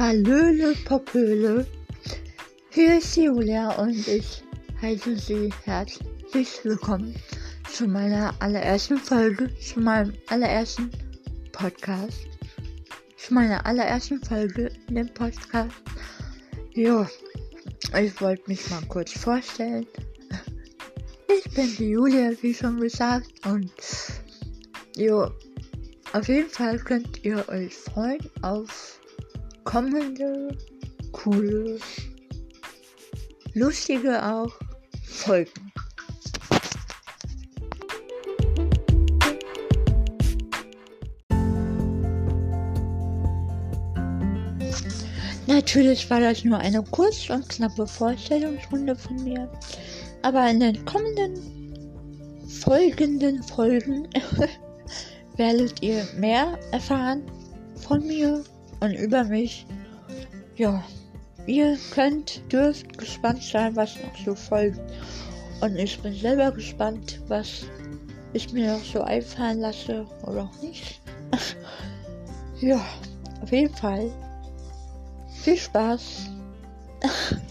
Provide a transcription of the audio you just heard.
Hallöle, Popöle. Hier ist Julia und ich heiße Sie herzlich willkommen zu meiner allerersten Folge, zu meinem allerersten Podcast, zu meiner allerersten Folge in dem Podcast. Ja, ich wollte mich mal kurz vorstellen. Ich bin die Julia, wie schon gesagt, und jo, auf jeden Fall könnt ihr euch freuen auf kommende, coole, lustige auch Folgen. Natürlich war das nur eine kurze und knappe Vorstellungsrunde von mir, aber in den kommenden, folgenden Folgen werdet ihr mehr erfahren von mir und über mich. Ja, ihr könnt, dürft gespannt sein, was noch so folgt. Und ich bin selber gespannt, was ich mir noch so einfallen lasse oder auch nicht. ja, auf jeden Fall viel Spaß.